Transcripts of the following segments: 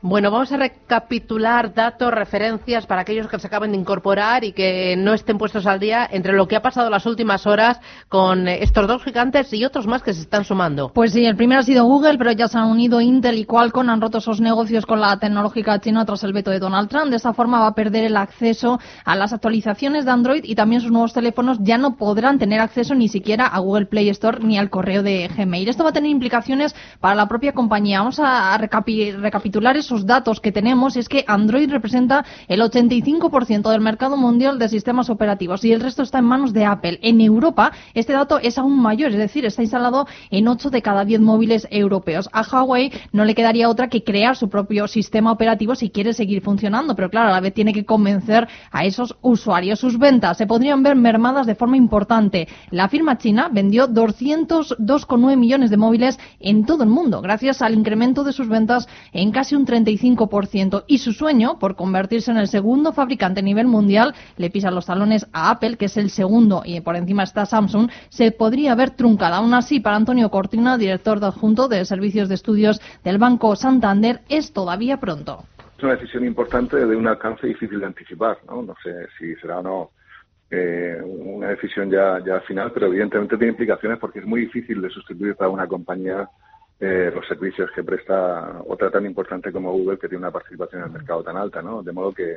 Bueno, vamos a recapitular datos, referencias para aquellos que se acaben de incorporar y que no estén puestos al día entre lo que ha pasado las últimas horas con estos dos gigantes y otros más que se están sumando. Pues sí, el primero ha sido Google, pero ya se han unido Intel y Qualcomm, han roto esos negocios con la tecnológica china tras el veto de Donald Trump. De esta forma va a perder el acceso a las actualizaciones de Android y también sus nuevos teléfonos ya no podrán tener acceso ni siquiera a Google Play Store ni al correo de Gmail. Esto va a tener implicaciones para la propia compañía. Vamos a recapitular esos datos que tenemos es que Android representa el 85% del mercado mundial de sistemas operativos y el resto está en manos de Apple. En Europa este dato es aún mayor, es decir, está instalado en 8 de cada 10 móviles europeos. A Huawei no le quedaría otra que crear su propio sistema operativo si quiere seguir funcionando, pero claro, a la vez tiene que convencer a esos usuarios. Sus ventas se podrían ver mermadas de forma importante. La firma china vendió 202,9 millones de móviles en todo el mundo, gracias al incremento de sus ventas en casi un 35%. Y su sueño, por convertirse en el segundo fabricante a nivel mundial, le pisa los talones a Apple, que es el segundo, y por encima está Samsung, se podría ver truncada. Aún así, para Antonio Cortina, director adjunto de Servicios de Estudios del Banco Santander, es todavía pronto. Es una decisión importante de un alcance difícil de anticipar. No, no sé si será o no eh, una decisión ya, ya final, pero evidentemente tiene implicaciones porque es muy difícil de sustituir para una compañía eh, los servicios que presta otra tan importante como Google, que tiene una participación en el mercado tan alta, ¿no? De modo que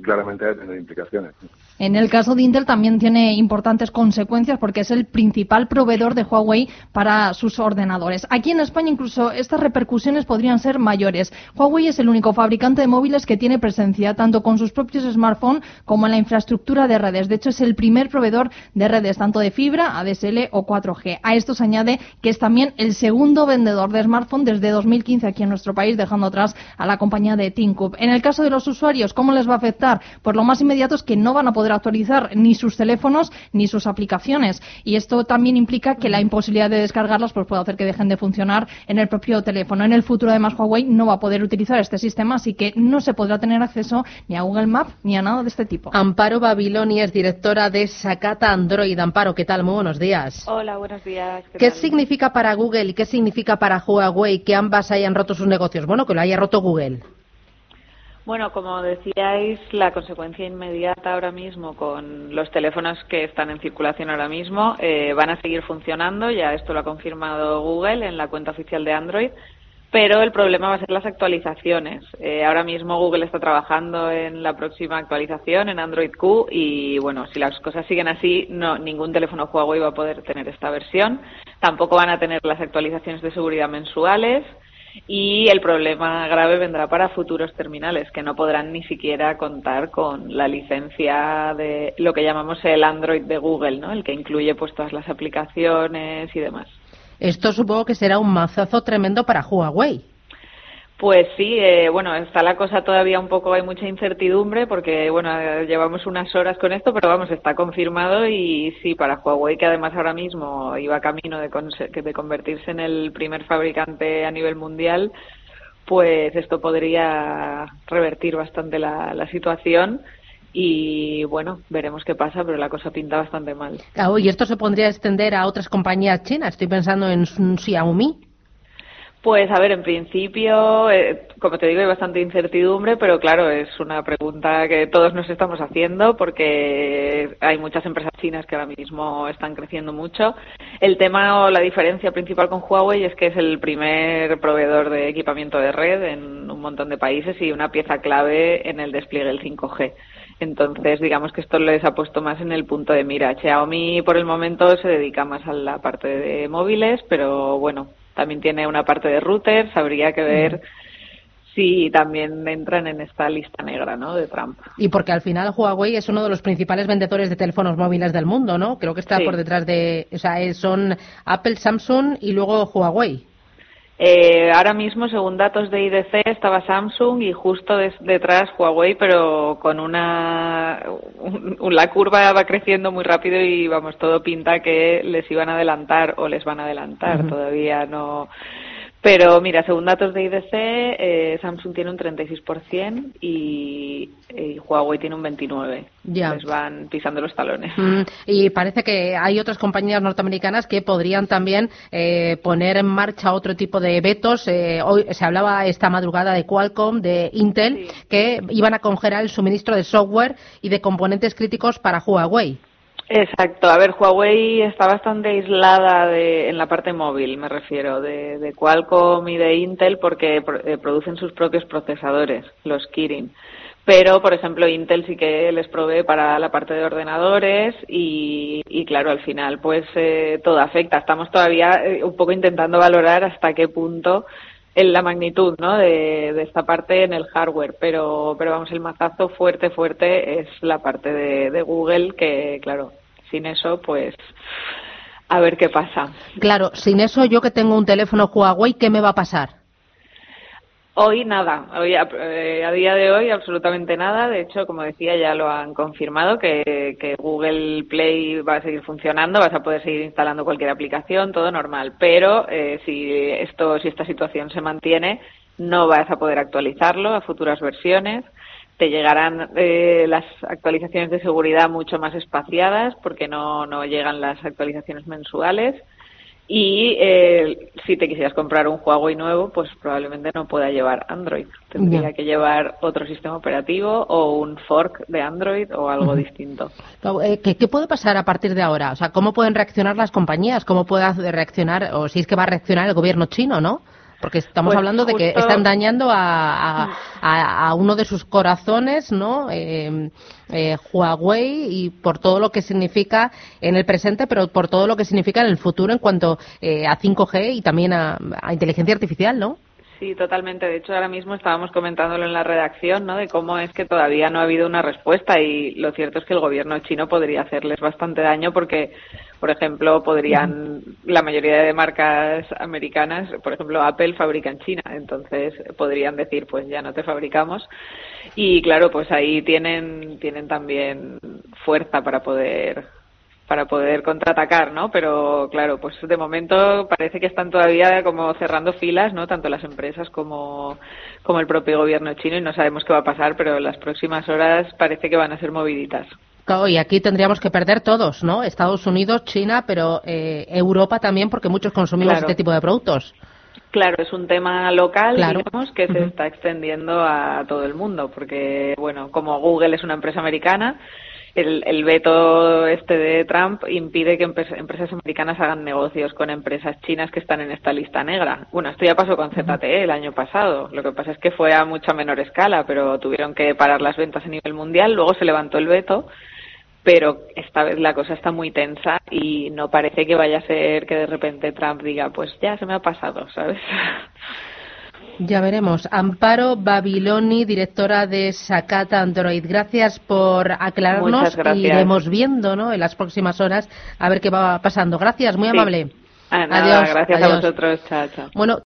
claramente implicaciones. En el caso de Intel también tiene importantes consecuencias porque es el principal proveedor de Huawei para sus ordenadores. Aquí en España incluso estas repercusiones podrían ser mayores. Huawei es el único fabricante de móviles que tiene presencia tanto con sus propios smartphones como en la infraestructura de redes. De hecho, es el primer proveedor de redes tanto de fibra, ADSL o 4G. A esto se añade que es también el segundo vendedor de smartphones desde 2015 aquí en nuestro país, dejando atrás a la compañía de TeamCube. En el caso de los usuarios, ¿cómo les va a afectar? Por lo más inmediato es que no van a poder actualizar ni sus teléfonos ni sus aplicaciones. Y esto también implica que la imposibilidad de descargarlas pues, puede hacer que dejen de funcionar en el propio teléfono. En el futuro, además, Huawei no va a poder utilizar este sistema, así que no se podrá tener acceso ni a Google Maps ni a nada de este tipo. Amparo Babiloni es directora de Sakata Android. Amparo, ¿qué tal? Muy buenos días. Hola, buenos días. ¿Qué, significa para Google y qué significa para Huawei que ambas hayan roto sus negocios? Bueno, que lo haya roto Google. Bueno, como decíais, la consecuencia inmediata ahora mismo con los teléfonos que están en circulación ahora mismo eh, van a seguir funcionando, ya esto lo ha confirmado Google en la cuenta oficial de Android, pero el problema va a ser las actualizaciones. Eh, ahora mismo Google está trabajando en la próxima actualización en Android Q y bueno, si las cosas siguen así, no ningún teléfono Huawei va a poder tener esta versión. Tampoco van a tener las actualizaciones de seguridad mensuales y el problema grave vendrá para futuros terminales que no podrán ni siquiera contar con la licencia de lo que llamamos el Android de Google, ¿no? El que incluye pues todas las aplicaciones y demás. Esto supongo que será un mazazo tremendo para Huawei. Pues sí, eh, bueno, está la cosa todavía un poco, hay mucha incertidumbre porque, bueno, llevamos unas horas con esto, pero vamos, está confirmado y sí, para Huawei, que además ahora mismo iba camino de, de convertirse en el primer fabricante a nivel mundial, pues esto podría revertir bastante la, la situación y bueno, veremos qué pasa, pero la cosa pinta bastante mal. Claro, y esto se podría extender a otras compañías chinas. Estoy pensando en Xiaomi. Pues a ver, en principio, eh, como te digo, hay bastante incertidumbre, pero claro, es una pregunta que todos nos estamos haciendo porque hay muchas empresas chinas que ahora mismo están creciendo mucho. El tema o la diferencia principal con Huawei es que es el primer proveedor de equipamiento de red en un montón de países y una pieza clave en el despliegue del 5G. Entonces, digamos que esto les ha puesto más en el punto de mira. Xiaomi por el momento se dedica más a la parte de móviles, pero bueno, también tiene una parte de routers, habría que ver si también entran en esta lista negra ¿no? de Trump. Y porque al final Huawei es uno de los principales vendedores de teléfonos móviles del mundo, ¿no? Creo que está por detrás de, o sea, son Apple, Samsung y luego Huawei. Eh, ahora mismo, según datos de IDC, estaba Samsung y justo detrás Huawei, pero con una. la curva va creciendo muy rápido y vamos, todo pinta que les iban a adelantar o les van a adelantar. Todavía no Pero mira, según datos de IDC, eh, Samsung tiene un 36% y, y, Huawei tiene un 29%. Ya. Les van pisando los talones. Mm, y parece que hay otras compañías norteamericanas que podrían también eh, poner en marcha otro tipo de vetos. Eh, hoy se hablaba esta madrugada de Qualcomm, de Intel, que iban a congelar el suministro de software y de componentes críticos para Huawei. Exacto. A ver, Huawei está bastante aislada de, en la parte móvil, me refiero, de, de Qualcomm y de Intel porque eh, producen sus propios procesadores, los Kirin. Pero, por ejemplo, Intel sí que les provee para la parte de ordenadores y, y claro, al final, pues eh, todo afecta. Estamos todavía eh, un poco intentando valorar hasta qué punto en la magnitud ¿no? de, esta parte en el hardware, pero, pero vamos, el mazazo fuerte, fuerte es la parte de, de Google, que claro, sin eso, pues a ver qué pasa. Claro, sin eso yo que tengo un teléfono Huawei, ¿qué me va a pasar? Hoy nada, hoy eh, a, día de hoy absolutamente nada. De hecho, como decía, ya lo han confirmado que, que, Google Play va a seguir funcionando, vas a poder seguir instalando cualquier aplicación, todo normal. Pero eh, si esto, si esta situación se mantiene, no vas a poder actualizarlo a futuras versiones. Te llegarán eh, las actualizaciones de seguridad mucho más espaciadas porque no, no llegan las actualizaciones mensuales y eh, si te quisieras comprar un Huawei nuevo, pues probablemente no pueda llevar Android. Tendría que llevar otro sistema operativo o un fork de Android o algo distinto. Eh, ¿Qué, ¿Qué, puede pasar a partir de ahora? O sea, ¿cómo pueden reaccionar las compañías? ¿Cómo puede reaccionar, o si es que va a reaccionar el gobierno chino, no? Porque estamos pues hablando de que están dañando a, a, uno de sus corazones, ¿no? Eh, eh, Huawei y por todo lo que significa en el presente, pero por todo lo que significa en el futuro en cuanto eh, a 5G y también a, a inteligencia artificial, ¿no? Sí, totalmente. De hecho, ahora mismo estábamos comentándolo en la redacción, ¿no? De cómo es que todavía no ha habido una respuesta y lo cierto es que el gobierno chino podría hacerles bastante daño porque por ejemplo, podrían, la mayoría de marcas americanas, por ejemplo, Apple fabrica en China, entonces podrían decir, pues ya no te fabricamos. Y claro, pues ahí tienen, tienen también fuerza para poder para poder contraatacar, ¿no? Pero claro, pues de momento parece que están todavía como cerrando filas, ¿no? Tanto las empresas como, como el propio gobierno chino y no sabemos qué va a pasar, pero las próximas horas parece que van a ser moviditas. Y aquí tendríamos que perder todos, ¿no? Estados Unidos, China, pero eh, Europa también, porque muchos consumimos este tipo de productos. Claro, es un tema local, digamos, que se está extendiendo a todo el mundo, porque, bueno, como Google es una empresa americana, el, el veto este de Trump impide que empresas americanas hagan negocios con empresas chinas que están en esta lista negra. Bueno, esto ya pasó con ZTE el año pasado. Lo que pasa es que fue a mucha menor escala, pero tuvieron que parar las ventas a nivel mundial. Luego se levantó el veto pero esta vez la cosa está muy tensa y no parece que vaya a ser que de repente Trump diga, pues ya se me ha pasado, ¿sabes? Ya veremos. Amparo Babiloni, directora de Sakata Android. Gracias por aclararnos y iremos viendo ¿no? en las próximas horas a ver qué va pasando. Gracias, muy amable. Ah, adiós, gracias a vosotros. Chao, chao. Bueno,